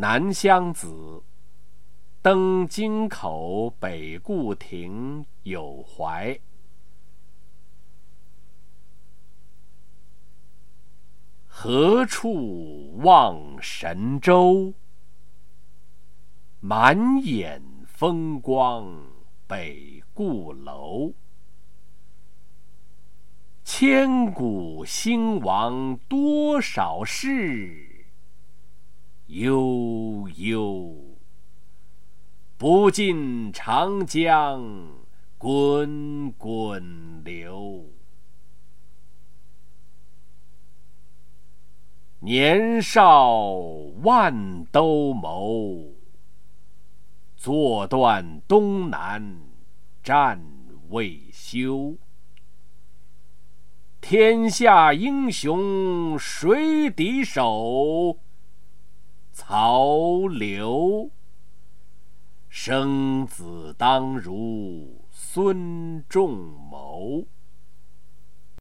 南乡子，登京口北固亭有怀。何处望神州？满眼风光北固楼。千古兴亡多少事，悠悠。不尽长江滚滚流。年少万兜鍪，坐断东南战未休。天下英雄谁敌手？曹刘。生子当如孙仲谋。